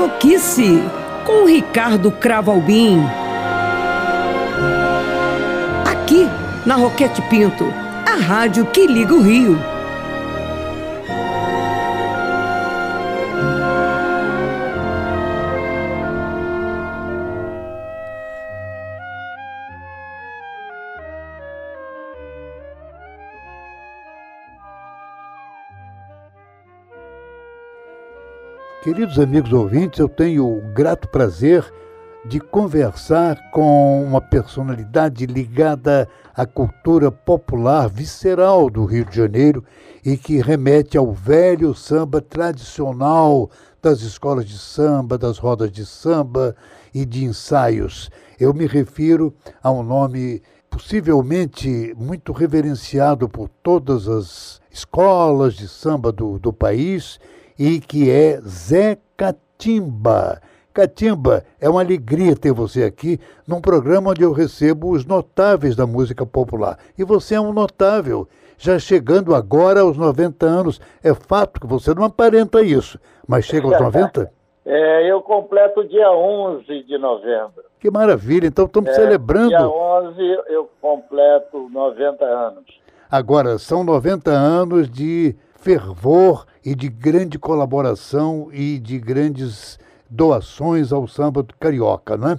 Carioquice com Ricardo Cravalbim. Aqui na Roquete Pinto, a rádio que liga o Rio. Queridos amigos ouvintes, eu tenho o grato prazer de conversar com uma personalidade ligada à cultura popular visceral do Rio de Janeiro e que remete ao velho samba tradicional das escolas de samba, das rodas de samba e de ensaios. Eu me refiro a um nome possivelmente muito reverenciado por todas as escolas de samba do, do país e que é Zé Catimba. Catimba, é uma alegria ter você aqui num programa onde eu recebo os notáveis da música popular. E você é um notável, já chegando agora aos 90 anos. É fato que você não aparenta isso, mas chega aos 90? É, eu completo dia 11 de novembro. Que maravilha, então estamos É, celebrando. Dia 11 eu completo 90 anos. Agora, são 90 anos de fervor e de grande colaboração e de grandes doações ao samba carioca, não é?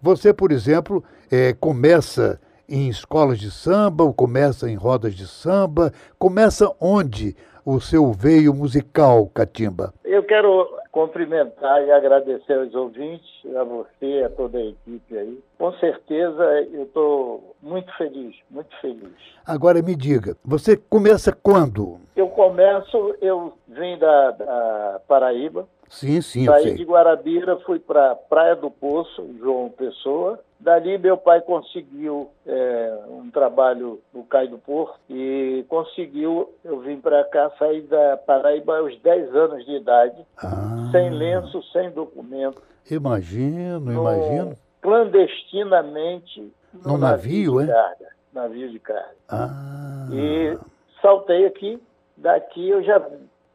Você, por exemplo, eh, começa em escolas de samba, ou começa em rodas de samba, começa onde o seu veio musical, Catimba? Eu quero cumprimentar e agradecer aos ouvintes, a você, a toda a equipe aí. Com certeza eu estou muito feliz, muito feliz. Agora me diga, você começa quando? Eu começo, eu vim da, da Paraíba, Sim, sim, saí de Guarabira, fui para Praia do Poço, João Pessoa. Dali meu pai conseguiu é, um trabalho no Cais do Porto e conseguiu, eu vim para cá, saí da Paraíba aos 10 anos de idade, Ah, sem lenço, sem documento, Imagino, no- imagino. clandestinamente Num navio, de é? carga, navio de carga. Ah, E saltei aqui, daqui eu já,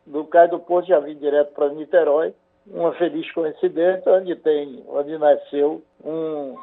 do Cais do Porto, já vim direto para Niterói, uma feliz coincidência, onde tem, onde nasceu um,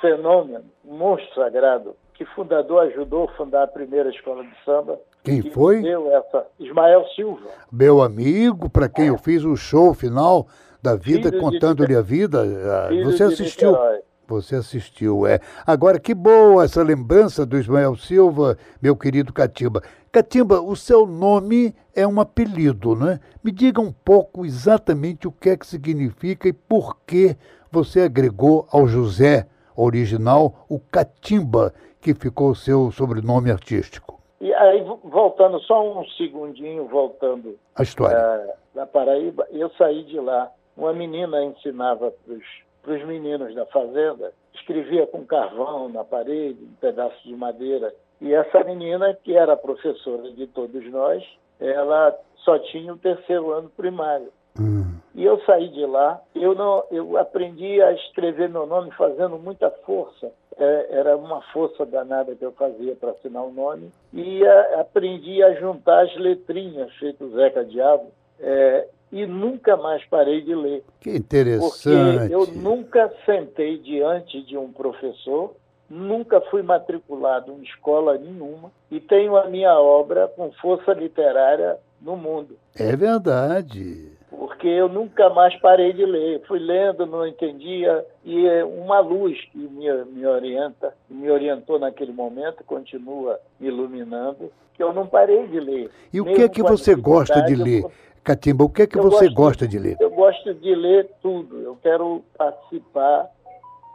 fenômeno, um monstro sagrado, que fundador ajudou a fundar a primeira escola de samba. Quem que foi? Deu essa, Ismael Silva. Meu amigo, para quem eu fiz o show final da vida, contando-lhe a vida, ah, filho você assistiu. Niterói. Você assistiu, é. Agora, que boa essa lembrança do Ismael Silva, meu querido Catimba. Catimba, o seu nome é um apelido, não é? Me diga um pouco exatamente o que é que significa e por que você agregou ao José original o Catimba, que ficou o seu sobrenome artístico. E aí, vo- voltando só um segundinho, voltando A história. da, da Paraíba, eu saí de lá. Uma menina ensinava para os meninos da fazenda, escrevia com carvão na parede, um pedaço de madeira. E essa menina, que era professora de todos nós, ela só tinha o terceiro ano primário. Hum. E eu saí de lá, eu não, eu aprendi a escrever meu nome fazendo muita força. É, era uma força danada que eu fazia para assinar o nome. E a- aprendi a juntar as letrinhas, feito Zeca Diabo, é, e nunca mais parei de ler. Que Porque interessante. eu nunca sentei diante de um professor, nunca fui matriculado em escola nenhuma e tenho a minha obra com força literária no mundo É verdade. porque eu nunca mais parei de ler. Fui lendo, não entendia, e é uma luz que me, me orienta, me orientou naquele momento, continua me iluminando, que eu não parei de ler. E o que é que você gosta de ler? eu- Catimba, o que é que eu você gosta de ler? Eu gosto de ler tudo, eu quero participar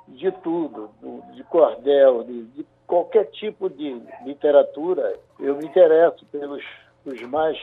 de tudo, do- de cordel, de, de qualquer tipo de literatura. Eu me interesso pelos os mais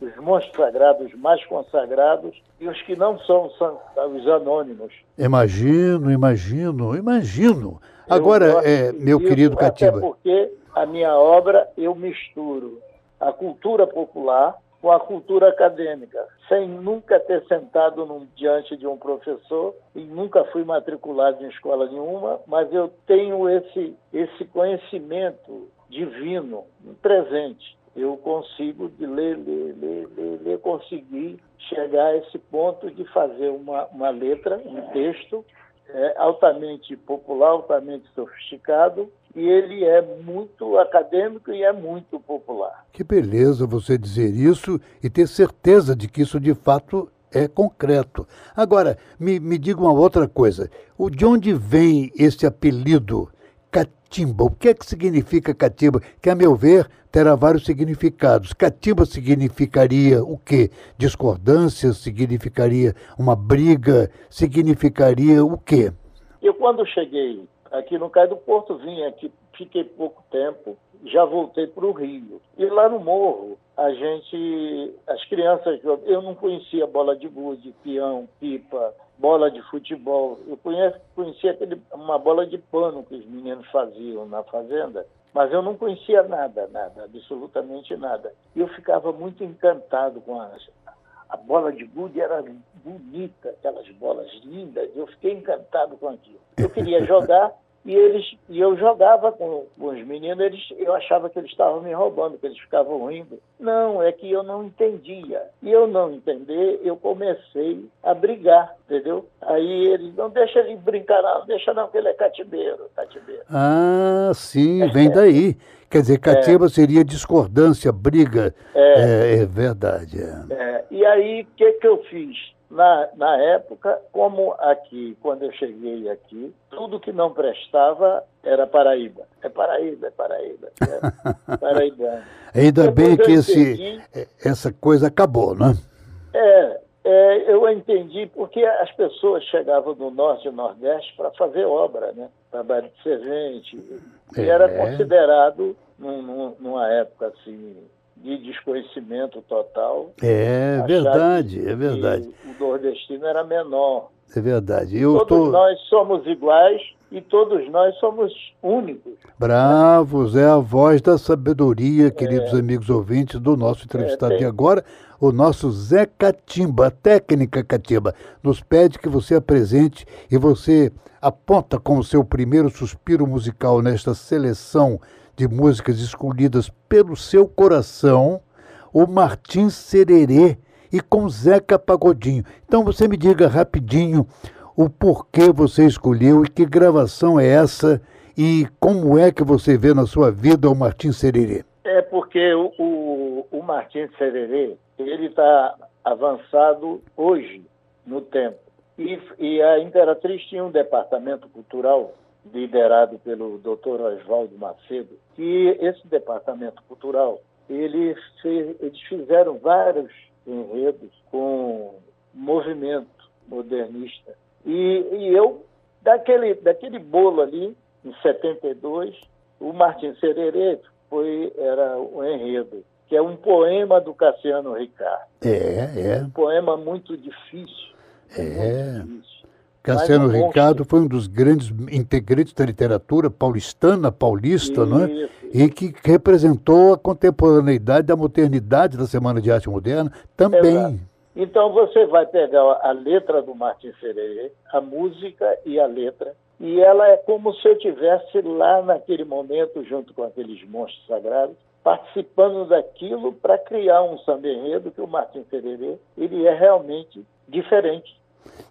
os monstros sagrados mais consagrados e os que não são, são os anônimos. Imagino, imagino, imagino. Eu Agora, é, meu disso, querido Até Catiba, porque a minha obra eu misturo a cultura popular com a cultura acadêmica, sem nunca ter sentado num- diante de um professor e nunca fui matriculado em escola nenhuma, mas eu tenho esse, esse conhecimento divino, um presente. eu consigo de ler, ler, ler, ler, ler, conseguir chegar a esse ponto de fazer uma, uma letra, um texto é, altamente popular, altamente sofisticado, e ele é muito acadêmico e é muito popular. Que beleza você dizer isso e ter certeza de que isso de fato é concreto. Agora, me, me diga uma outra coisa. O, de onde vem esse apelido catimba? O que é que significa catimba? Que, a meu ver, terá vários significados. Catimba significaria o quê? Discordância? Significaria uma briga? Significaria o quê? Eu, quando cheguei aqui no Cais do Porto, vim aqui, fiquei pouco tempo, já voltei para o Rio. E lá no morro, a gente, as crianças, eu não conhecia bola de gude, peão, pipa, bola de futebol. Eu conhecia, conhecia aquele, uma bola de pano que os meninos faziam na fazenda, mas eu não conhecia nada, nada, absolutamente nada. E eu ficava muito encantado com as, a bola de gude era bonita, aquelas bolas lindas. Eu fiquei encantado com aquilo. Eu queria jogar e eles e eu jogava com, com os meninos, eles, eu achava que eles estavam me roubando, que eles ficavam rindo. Não, é que eu não entendia. E eu não entender, eu comecei a brigar, entendeu? Aí eles, não deixa ele brincar não, deixa não, que ele é cativeiro, cativeiro. Ah, sim, vem daí. Quer dizer, cativa é. seria discordância, briga. É, é, é verdade. É. é e aí, o que, que eu fiz? Na, na época, como aqui, quando eu cheguei aqui, tudo que não prestava era Paraíba. É Paraíba, é Paraíba. É Paraíba. Ainda Depois bem que esse, essa coisa acabou, né? É, é, eu entendi porque as pessoas chegavam do norte e nordeste para fazer obra, né? Trabalho de servente. É. E era considerado, num, numa época assim, de desconhecimento total. É verdade, é verdade. O nordestino era menor. É verdade. Eu todos tô... nós somos iguais e todos nós somos únicos. Bravos, é a voz da sabedoria, queridos é. amigos ouvintes, do nosso entrevistado é, de agora, o nosso Zé Catimba, a técnica Catimba, nos pede que você apresente e você aponta com o seu primeiro suspiro musical nesta seleção de músicas escolhidas pelo seu coração, o Martins Sererê e com Zeca Pagodinho. Então você me diga rapidinho o porquê você escolheu e que gravação é essa e como é que você vê na sua vida o Martins Sererê. É porque o, o, o Sererê, ele está avançado hoje no tempo. E, e a Imperatriz tinha um departamento cultural liderado pelo Dr. Oswaldo Macedo, que esse departamento cultural, eles, eles fizeram vários enredos com movimento modernista. E, e eu, daquele, daquele bolo ali, em 72, o Martin Sererê foi, era o enredo, que é um poema do Cassiano Ricardo. É, é. Um poema muito difícil. É. Muito difícil. Cassiano Ricardo foi um dos grandes integrantes da literatura paulistana, paulista, não é? E que representou a contemporaneidade da modernidade da Semana de Arte Moderna também. Exato. Então você vai pegar a letra do Martin Sererê, a música e a letra, e ela é como se eu tivesse lá naquele momento junto com aqueles monstros sagrados, participando daquilo para criar um samba enredo que o Martin Sererê, ele é realmente diferente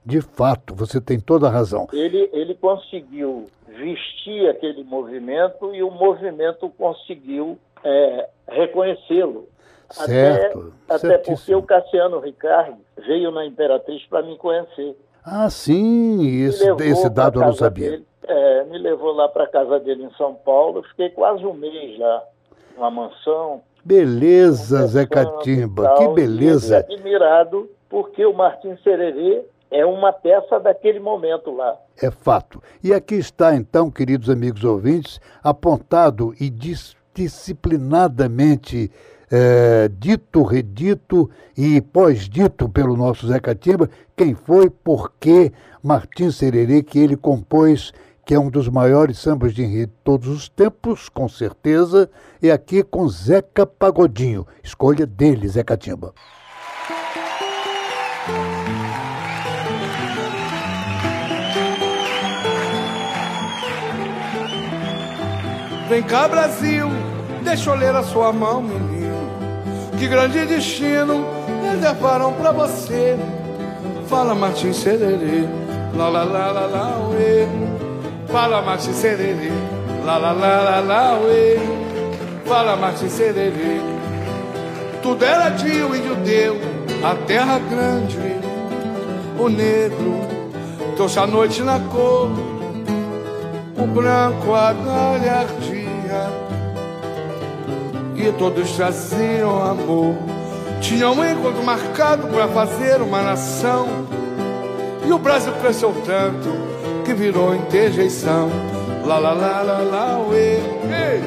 de fato, você tem toda a razão. Ele, ele conseguiu vestir aquele movimento e o movimento conseguiu é, reconhecê-lo. Certo. Até, até porque o Cassiano Ricardo veio na Imperatriz para me conhecer. Ah, sim, esse, esse dado eu não sabia. Dele, é, me levou lá para a casa dele em São Paulo, fiquei quase um mês lá, numa mansão. Beleza, Zé Catimba, tal, que beleza. admirado porque o Martim Sererê é uma peça daquele momento lá. É fato. E aqui está, então, queridos amigos ouvintes, apontado e dis disciplinadamente é, dito, redito e pós-dito pelo nosso Zé Catimba quem foi, por que Martim Sererê, que ele compôs, que é um dos maiores sambas de enredo de todos os tempos, com certeza, e aqui com Zeca Pagodinho. Escolha dele, Zé Catimba. Vem cá, Brasil, deixa eu ler a sua mão. Que grande destino reservaram pra você. Fala Martim Sererê, lá lá lá lá lá uê. Fala Martim Sererê, lá lá lá lá lá uê. Fala Martim Sererê. Tudo era de o índio deu, a terra grande, o negro trouxe a noite na cor, o branco a galhardia, e todos traziam amor. Tinha um encontro marcado para fazer uma nação, e o Brasil cresceu tanto que virou interjeição. Lá, lá, lá, lá, lá, uê. Ei.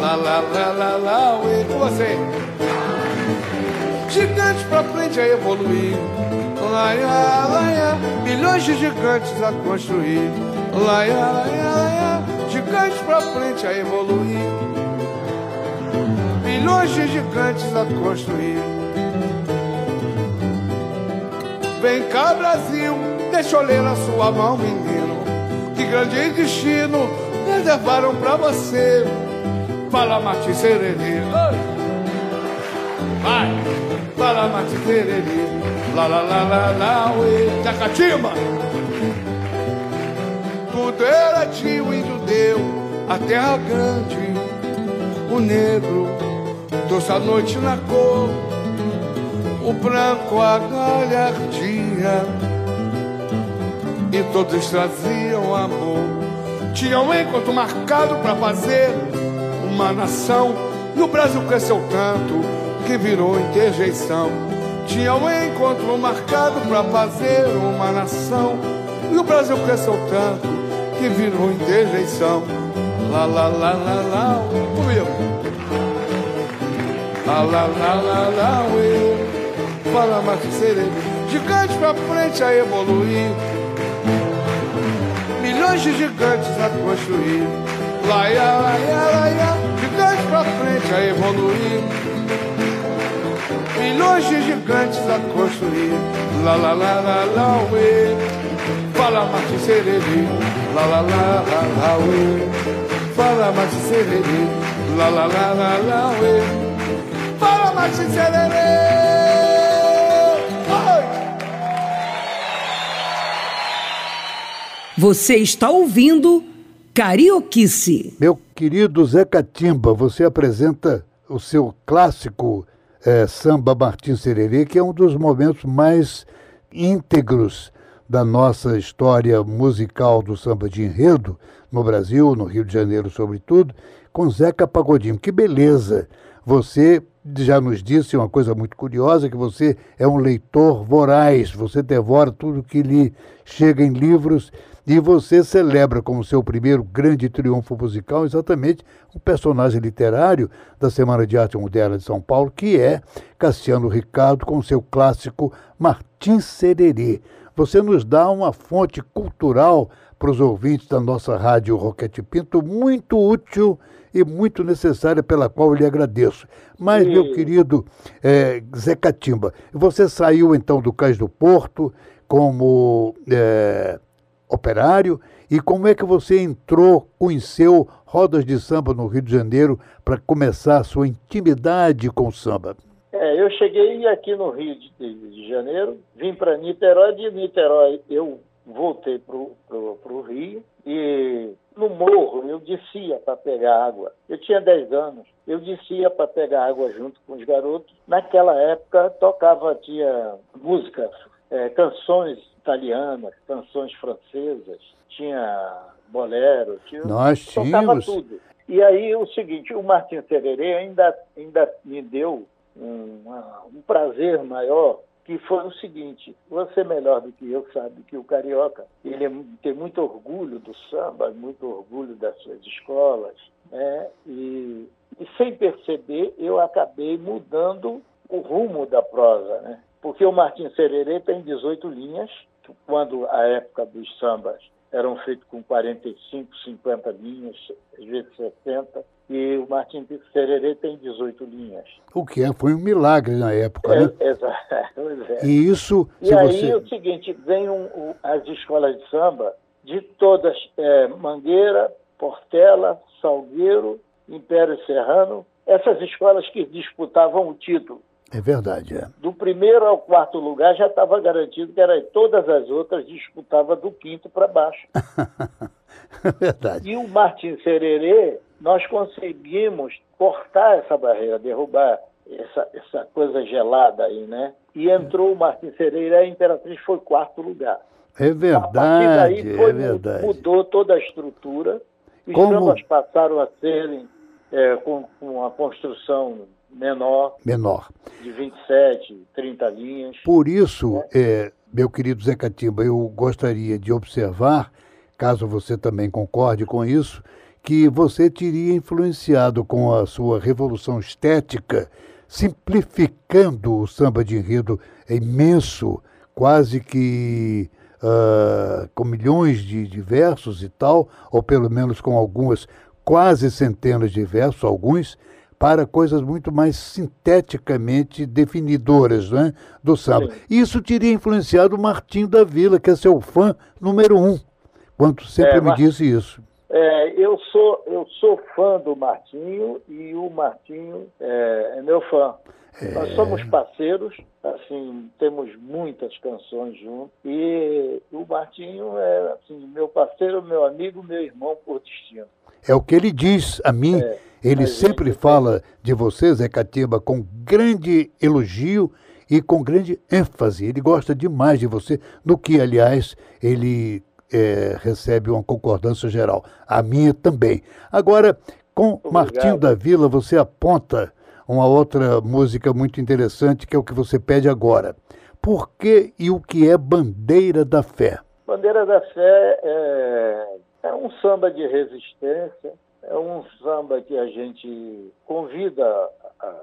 Lá, lá, lá, lá, lá, uê. Com você. Gigantes pra frente a evoluir. Lá, lá, lá, lá. Milhões de gigantes a construir. Lá, lá, lá, lá. Gigantes pra frente a evoluir. Milhões de gigantes a construir. Vem cá, Brasil, deixa eu ler na sua mão, menino. Que grande destino reservaram pra você. Fala, Mati Sererê. Vai, fala, Mati Sererê. Lá, lá, lá, lá, lá, uê. Tacatimba. Tudo era tio, índio deu, a terra grande, o negro trouxe a noite na cor, o branco a galhardia, e todos traziam amor. Tinha um encontro marcado para fazer uma nação, e o Brasil cresceu tanto que virou interjeição. Tinha um encontro marcado para fazer uma nação, e o Brasil cresceu tanto que virou interjeição. Lá, lá, lá, lá, lá, comigo. Lá, lá, lá, lá, uê. Fala, Marcos Sereno. Gigante pra frente a evoluir. Milhões de gigantes a construir. Lá, ia, lá, ia, lá, ia. Gigante pra frente a evoluir. Milhões de gigantes a construir. Lá, lá, lá, lá, lá, uê. Fala, Martins Sererê. Lá, lá, lá, lá, lá, uê. Fala, Martins Sererê. Lá, lá, lá, lá, lá, uê. Sererê. Você está ouvindo Carioquice. Meu querido Zé Catimba, você apresenta o seu clássico é, samba Martins Sererê, que é um dos momentos mais íntegros da nossa história musical do samba de enredo, no Brasil, no Rio de Janeiro, sobretudo, com Zeca Pagodinho. Que beleza! Você já nos disse uma coisa muito curiosa, que você é um leitor voraz, você devora tudo que lhe chega em livros e você celebra como seu primeiro grande triunfo musical exatamente um personagem literário da Semana de Arte Moderna de São Paulo, que é Cassiano Ricardo, com seu clássico Martim Sererê. Você nos dá uma fonte cultural para os ouvintes da nossa rádio Roquete Pinto muito útil e muito necessária, pela qual eu lhe agradeço. Mas, Sim. meu querido é, Zé Catimba, você saiu então do Cais do Porto como é, operário e como é que você entrou, conheceu rodas de samba no Rio de Janeiro para começar a sua intimidade com o samba? É, eu cheguei aqui no Rio de, de- de Janeiro, vim para Niterói, de Niterói eu voltei para o Rio e no morro eu descia para pegar água. Eu tinha 10 anos, eu descia para pegar água junto com os garotos. Naquela época tocava, tinha música, é, canções italianas, canções francesas, tinha bolero, tinha, Nós tínhamos. tudo. E aí o seguinte, o Martin Sererê ainda, ainda me deu um, um prazer maior, que foi o seguinte, você melhor do que eu sabe que o carioca, ele é tem muito orgulho do samba, muito orgulho das suas escolas, né? e, e sem perceber eu acabei mudando o rumo da prosa, né? porque o Martin Sererê tem 18 linhas, quando a época dos sambas eram feitos com 45, 50 linhas, às vezes 60, e o Martin Sererê tem 18 linhas. O que é, foi um milagre na época, né? É, exato, pois é. E isso, E aí você. é o seguinte, vem um- as escolas de samba de todas, é, Mangueira, Portela, Salgueiro, Império Serrano essas escolas que disputavam o título. É verdade, é. Do primeiro ao quarto lugar já estava garantido que era todas as outras disputavam do quinto para baixo. é verdade. E o Martin Sererê, nós conseguimos cortar essa barreira, derrubar essa, essa coisa gelada aí, né? E entrou o Martin Sererê, a Imperatriz foi quarto lugar. É verdade, foi, é verdade. Mudou toda a estrutura. Os Como... sambas passaram a serem é, com, com uma construção menor. Menor. De 27, 30 linhas. Por isso, é, meu querido Zé Catimba, eu gostaria de observar, caso você também concorde com isso, que você teria influenciado com a sua revolução estética, simplificando o samba de enredo imenso, quase que uh, com milhões de, de versos e tal, ou pelo menos com algumas quase centenas de versos, alguns, para coisas muito mais sinteticamente definidoras né, do samba. Isso teria influenciado o Martinho da Vila, que é seu fã número um, quanto sempre é, me disse isso. É, eu, sou, eu sou fã do Martinho e o Martinho é, é meu fã. É... Nós somos parceiros, assim, temos muitas canções juntos e o Martinho é assim, meu parceiro, meu amigo, meu irmão por destino. É o que ele diz a mim. É, ele sempre gente... fala de você, Zé Catiba, com grande elogio e com grande ênfase. Ele gosta demais de você, no que, aliás, ele é, recebe uma concordância geral. A minha também. Agora, com Obrigado. Martinho da Vila, você aponta uma outra música muito interessante, que é o que você pede agora. Por que e o que é Bandeira da Fé? Bandeira da Fé é, é um samba de resistência, é um samba que a gente convida a,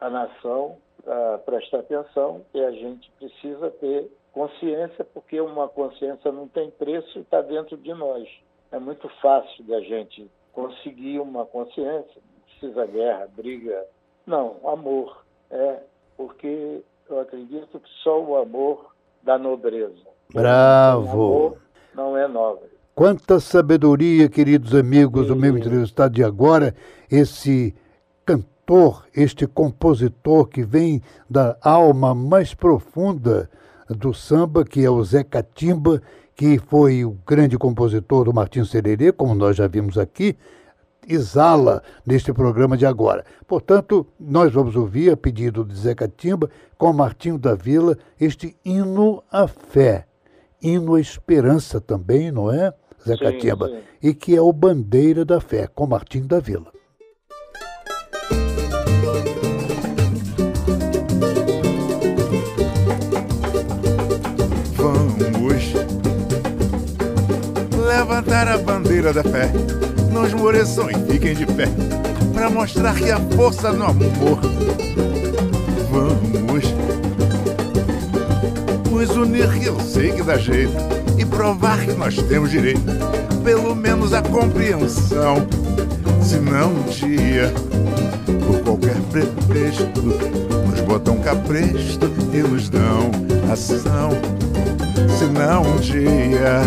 a nação a prestar atenção e a gente precisa ter consciência, porque uma consciência não tem preço e está dentro de nós. É muito fácil da gente conseguir uma consciência, não precisa guerra, briga. Não, amor. É, porque eu acredito que só o amor dá nobreza. Bravo! O amor não é nobre. Quanta sabedoria, queridos amigos, o meu entrevistado de agora, esse cantor, este compositor que vem da alma mais profunda do samba, que é o Zé Catimba, que foi o grande compositor do Martim Sererê, como nós já vimos aqui, exala neste programa de agora. Portanto, nós vamos ouvir, a pedido de Zé Catimba, com Martinho da Vila, este hino à fé, hino à esperança também, não é? Zé sim, Catimba, sim. e que é o Bandeira da Fé, com Martim da Vila. Levantar a bandeira da fé, não esmoreçam e fiquem de pé, para mostrar que a força no amor. Vamos nos unir que eu sei que dá jeito e provar que nós temos direito, pelo menos a compreensão. Se não um dia, por qualquer pretexto, nos botam capresto e nos dão ação. Se não um dia,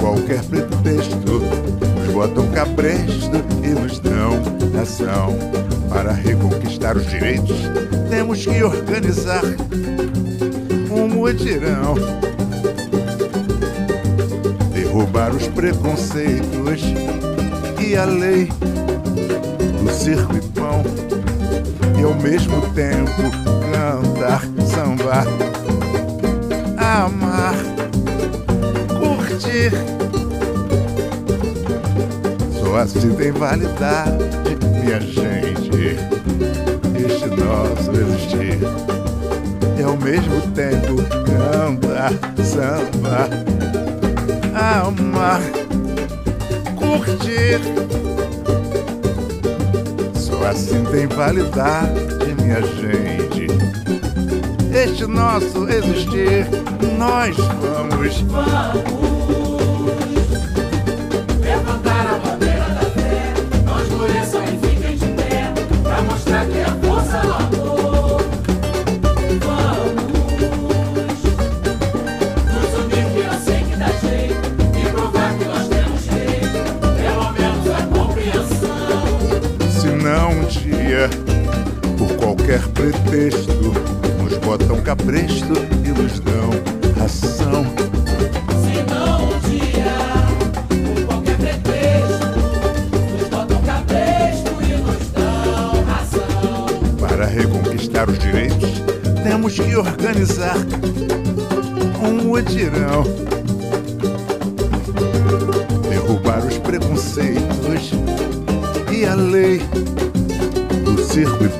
qualquer pretexto, nos botam cabresto e nos dão ação. Para reconquistar os direitos, temos que organizar um mutirão. Derrubar os preconceitos e a lei do circo e pão. E ao mesmo tempo cantar, sambar, amar, Só assim tem validade, minha gente, este nosso existir e ao mesmo tempo cantar, samba, amar, curtir. Só assim tem validade, minha gente. Este nosso existir, nós vamos. Vamos. Pretexto, nos botam cabresto e nos dão ração. Se não um dia, por qualquer pretexto, nos botam cabresto e nos dão ração. Para reconquistar os direitos, temos que organizar um mutirão. Derrubar os preconceitos e a lei do circo e. E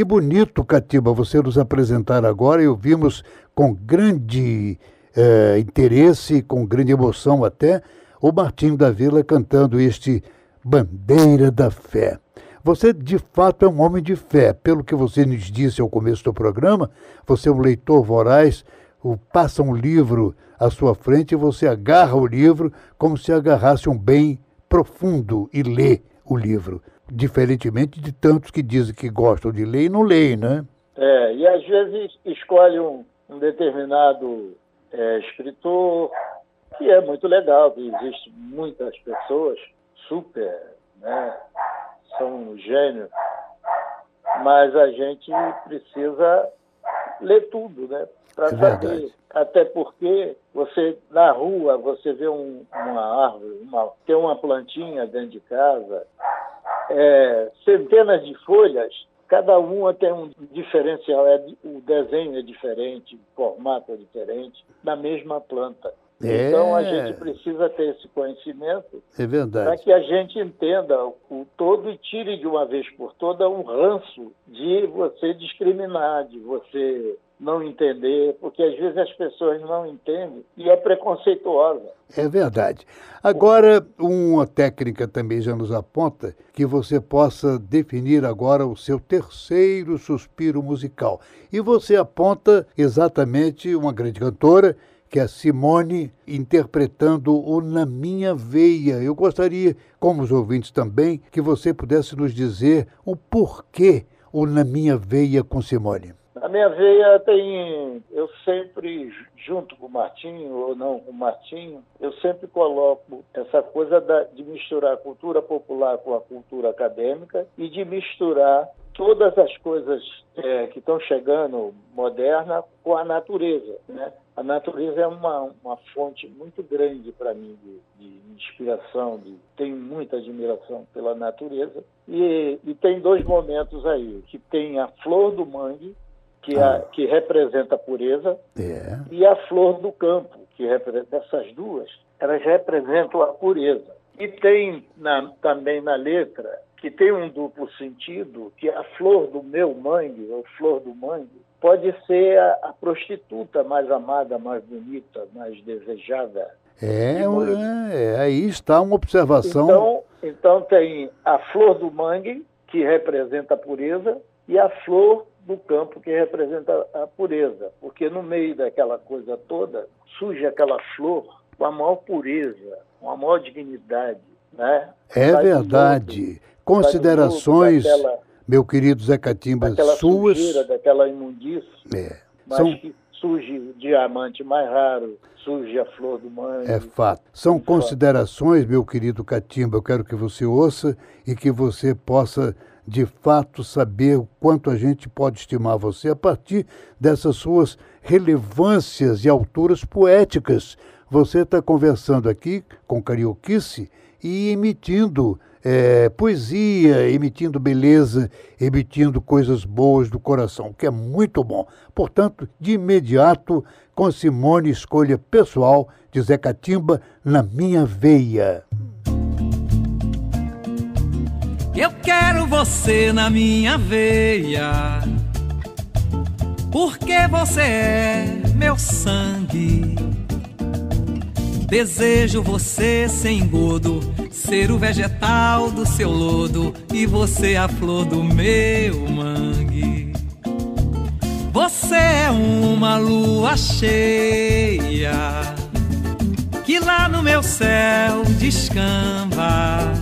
Que bonito, Catiba, você nos apresentar agora e ouvimos com grande eh, interesse, com grande emoção até, o Martinho da Vila cantando este Bandeira da Fé. Você, de fato, é um homem de fé. Pelo que você nos disse ao começo do programa, você é um leitor voraz, passa um livro à sua frente e você agarra o livro como se agarrasse um bem profundo e lê o livro. Diferentemente de tantos que dizem que gostam de ler e não leem, né? É, e às vezes escolhe um, um determinado é, escritor, que é muito legal, que existe muitas pessoas super, né, são gênios, mas a gente precisa ler tudo, né? Para É saber. verdade. Até porque você, na rua, você vê um- uma árvore, uma, tem uma plantinha dentro de casa, é, centenas de folhas, cada uma tem um diferencial, é, o desenho é diferente, o formato é diferente, da mesma planta. É. Então a gente precisa ter esse conhecimento É para que a gente entenda o todo e tire de uma vez por toda um ranço de você discriminar, de você não entender, porque às vezes as pessoas não entendem e é preconceituosa. É verdade. Agora, uma técnica também já nos aponta que você possa definir agora o seu terceiro suspiro musical. E você aponta exatamente uma grande cantora, que é Simone, interpretando o Na Minha Veia. Eu gostaria, como os ouvintes também, que você pudesse nos dizer o porquê o Na Minha Veia com Simone. Na minha veia tem, eu sempre, junto com o Martinho, ou não com o Martinho, eu sempre coloco essa coisa de misturar a cultura popular com a cultura acadêmica e de misturar todas as coisas eh, que estão chegando moderna com a natureza. Né? A natureza é uma, uma fonte muito grande para mim de, de inspiração, de, tenho muita admiração pela natureza. E, e tem dois momentos aí, que tem a flor do mangue, que, é a- que representa a pureza, É. e a flor do campo, que representa essas duas, elas representam a pureza. E tem na- também na letra que tem um duplo sentido, que a flor do meu mangue, ou flor do mangue, pode ser a, a prostituta mais amada, mais bonita, mais desejada. É, muito. é, aí está uma observação. Então, então tem a flor do mangue, que representa a pureza, e a flor do campo, que representa a pureza. Porque no meio daquela coisa toda, surge aquela flor com a maior pureza, com a maior dignidade. Né? É Sai verdade. Considerações, daquela, meu querido Zé Catimba, daquela suas. sujeira, daquela imundície, É, mas são, que surge o diamante mais raro, surge a flor do mangue. é fato. São fato. considerações, meu querido Catimba, eu quero que você ouça e que você possa, de fato, saber o quanto a gente pode estimar você a partir dessas suas relevâncias e alturas poéticas. Você está conversando aqui com Carioquice e emitindo é, poesia, emitindo beleza, emitindo coisas boas do coração, que é muito bom. Portanto, de imediato, com Simone, escolha pessoal de Zé Catimba na minha veia. Eu quero você na minha veia, porque você é meu sangue. Desejo você sem engodo, ser o vegetal do seu lodo e você a flor do meu mangue. Você é uma lua cheia que lá no meu céu descamba.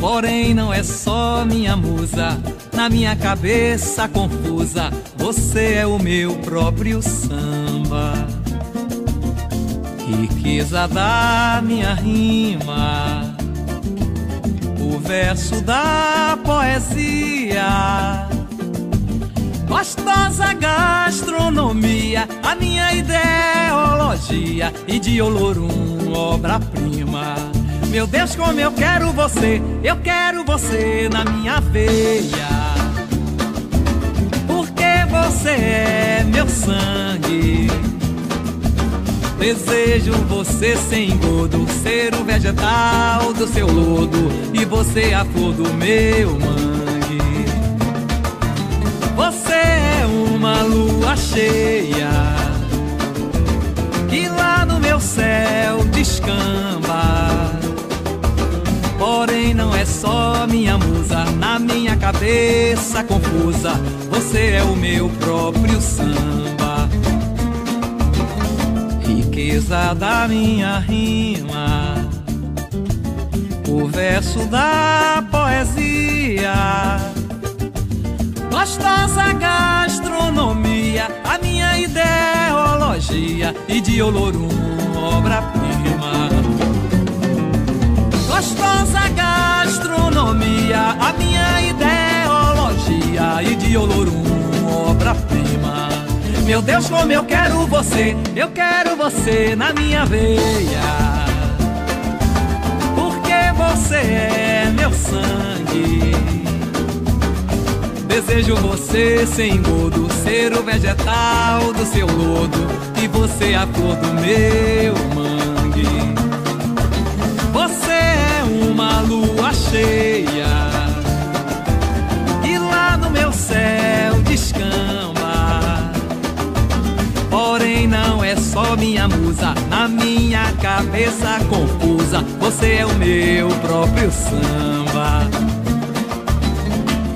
Porém, não é só minha musa, na minha cabeça confusa, você é o meu próprio samba riqueza da minha rima, o verso da poesia, gostosa gastronomia, a minha ideologia e de Olorum, obra-prima. Meu Deus, como eu quero você, eu quero você na minha veia. Porque você é meu sangue. Desejo você sem engodo, ser o vegetal do seu lodo e você a flor do meu mangue. Você é uma lua cheia que lá no meu céu descamba. Porém, não é só minha musa, na minha cabeça confusa, você é o meu próprio samba da minha rima, o verso da poesia, gostosa gastronomia, a minha ideologia e de Olorum, obra-prima. Gostosa gastronomia, a minha ideologia e de Olorum, obra-prima. Meu Deus, como eu quero você, eu quero você na minha veia. Porque você é meu sangue. Desejo você sem engodo, ser o vegetal do seu lodo e você a flor do meu mangue. Você é uma lua cheia musa, na minha cabeça confusa. Você é o meu próprio samba.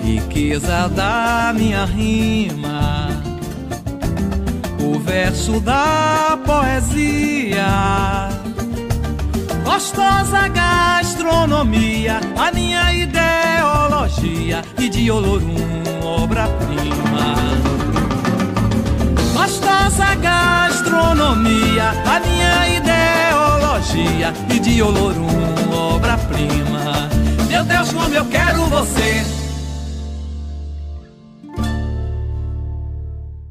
Riqueza da minha rima, o verso da poesia. Gostosa gastronomia, a minha ideologia e de Olorum, obra-prima. Gostosa gastronomia, a minha ideologia e de Olorum, obra-prima. Meu Deus, como eu quero você.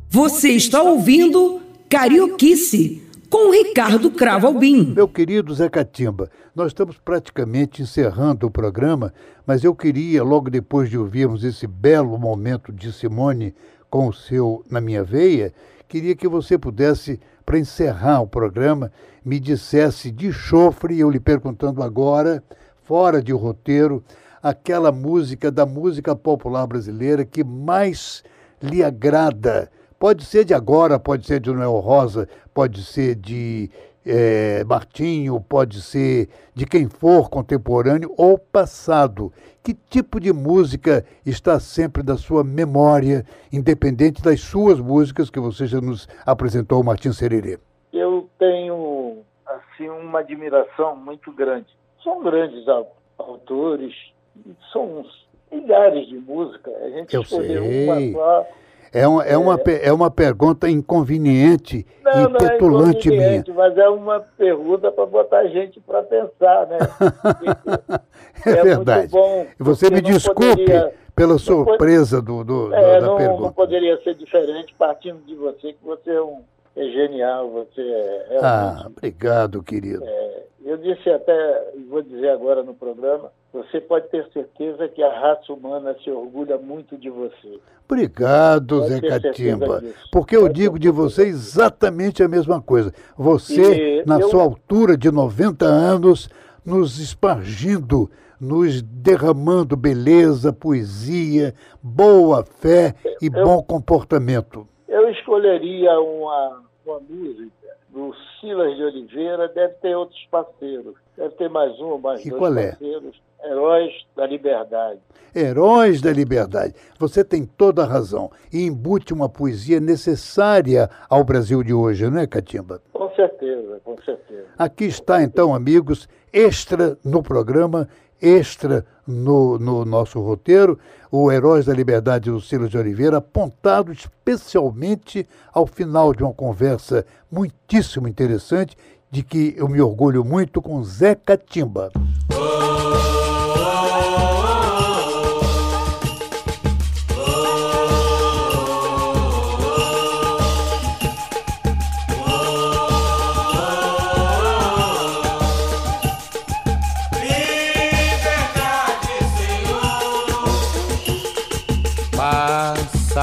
Você está ouvindo Carioquice com Ricardo Cravo Albim. Meu querido Zé Catimba, nós estamos praticamente encerrando o programa, mas eu queria, logo depois de ouvirmos esse belo momento de Simone com o seu Na Minha Veia, queria que você pudesse, para encerrar o programa, me dissesse de chofre, eu lhe perguntando agora, fora de roteiro, aquela música da música popular brasileira que mais lhe agrada. Pode ser de agora, pode ser de Noel Rosa, pode ser de eh, Martinho, pode ser de quem for contemporâneo ou passado. Que tipo de música está sempre da sua memória, independente das suas músicas que você já nos apresentou, Martim Sererê? Eu tenho assim uma admiração muito grande. São grandes au- autores, são uns milhares de música. A gente Eu escolheu sei. uma só. É uma, é uma, pe- é uma pergunta inconveniente Não, e não é petulante minha. inconveniente, mas é uma pergunta para botar a gente para pensar, né? É, É verdade. bom, você me desculpe poderia- pela surpresa do, do- da- É, da não, pergunta. não poderia ser diferente partindo de você, que você é, um, é genial, você é, Ah, realmente. obrigado, querido. é, Eu disse até, vou dizer agora no programa, você pode ter certeza que a raça humana se orgulha muito de você. Obrigado, Pode Zé Catimba. Porque eu Pode digo de você exatamente a mesma coisa. Você, E na eu- sua altura de 90 anos, nos espargindo, nos derramando beleza, poesia, boa fé e Eu- bom comportamento. Eu escolheria uma, uma música do Silas de Oliveira, deve ter outros parceiros, deve ter mais um, mais E dois qual é? parceiros, Heróis da Liberdade. Heróis da Liberdade. Você tem toda a razão. E embute uma poesia necessária ao Brasil de hoje, não é, Catimba? Com certeza, com certeza. Aqui está, então, amigos, extra no programa, extra no, no nosso roteiro, o Heróis da Liberdade do Silas de Oliveira, apontado especialmente ao final de uma conversa muitíssimo interessante, de que eu me orgulho muito com Zé Catimba.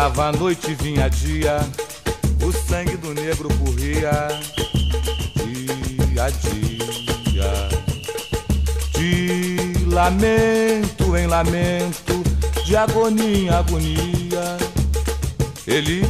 Passava a noite vinha dia, o sangue do negro corria dia a dia. De lamento em lamento, de agonia em agonia, ele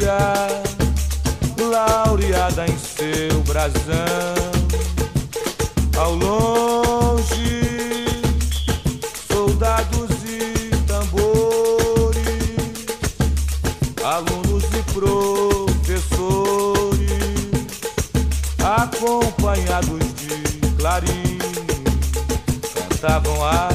independência laureada em seu brasão. Ao longe soldados e tambores alunos e professores acompanhados de clarim cantavam assim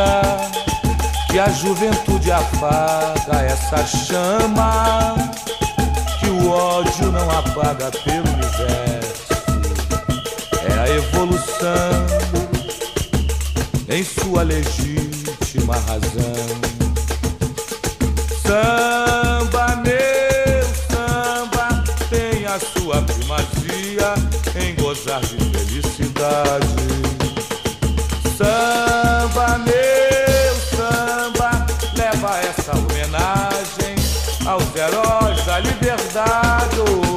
brisa que a juventude apaga, essa chama que o ódio não apaga pelo universo. É a evolução em sua legítima razão. Samba, meu samba, tem a sua primazia em gozar de felicidade. Liberdade.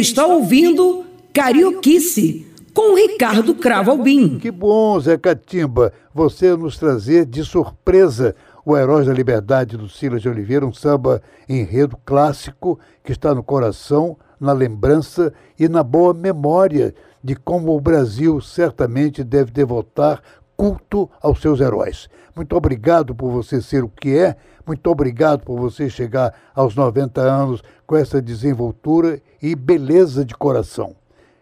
Está ouvindo Carioquice com Ricardo Cravo Albim. Que bom, Zé Catimba, você nos trazer de surpresa o Heróis da Liberdade do Silas de Oliveira, um samba enredo clássico que está no coração, na lembrança e na boa memória de como o Brasil certamente deve devotar culto aos seus heróis. Muito obrigado por você ser o que é, muito obrigado por você chegar aos 90 anos com essa desenvoltura e beleza de coração.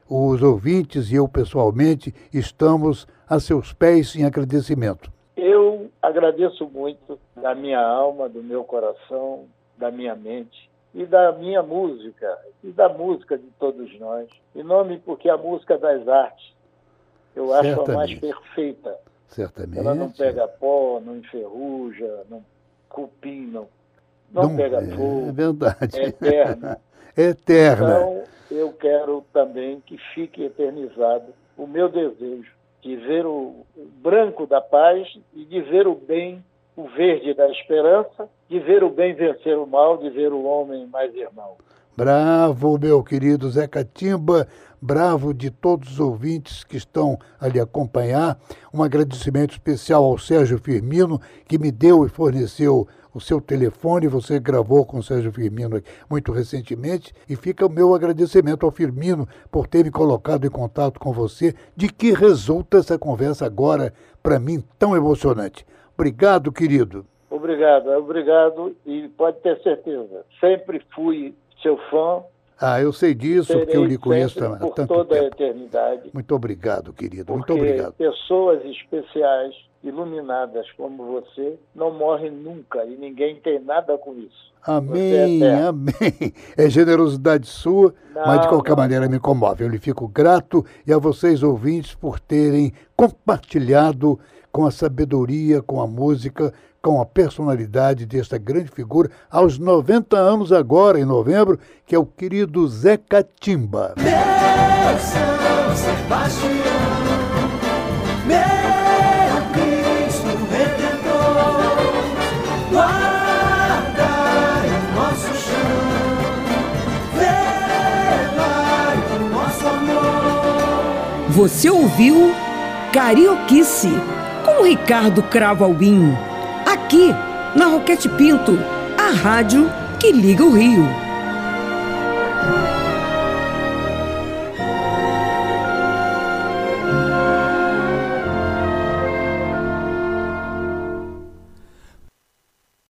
Os ouvintes e eu pessoalmente estamos a seus pés em agradecimento. Eu agradeço muito da minha alma, do meu coração, da minha mente e da minha música e da música de todos nós. Em nome porque a música das artes eu acho a mais Certamente. perfeita. Certamente. Ela não pega pó, não enferruja, não cupim, não. não, não pega é, fogo. É verdade. É eterna. é eterna. Então, eu quero também que fique eternizado o meu desejo de ver o branco da paz e de ver o bem, o verde da esperança, de ver o bem vencer o mal, de ver o homem mais irmão. Bravo, meu querido Zé Catimba, bravo de todos os ouvintes que estão ali acompanhar. Um agradecimento especial ao Sérgio Firmino, que me deu e forneceu o seu telefone, você gravou com o Sérgio Firmino muito recentemente, e fica o meu agradecimento ao Firmino por ter me colocado em contato com você, de que resulta essa conversa agora, para mim, tão emocionante. Obrigado, querido. Obrigado, obrigado, e pode ter certeza, sempre fui seu fã, ah, eu sei disso, Serei porque eu lhe conheço há por tanto toda tempo. a eternidade. Muito obrigado, querido. Muito obrigado. pessoas especiais, iluminadas como você, não morrem nunca e ninguém tem nada com isso. Amém, é amém. É generosidade sua, não, mas de qualquer não. maneira me comove. Eu lhe fico grato e a vocês ouvintes por terem compartilhado com a sabedoria, com a música, com a personalidade desta grande figura, aos 90 anos agora, em novembro, que é o querido Zé Catimba. Meu São Sebastião, meu Cristo Redentor, guardai o nosso chão, velai o nosso amor. Você ouviu Carioquice com Ricardo Cravo Albim aqui na Roquete Pinto, a rádio que liga o Rio.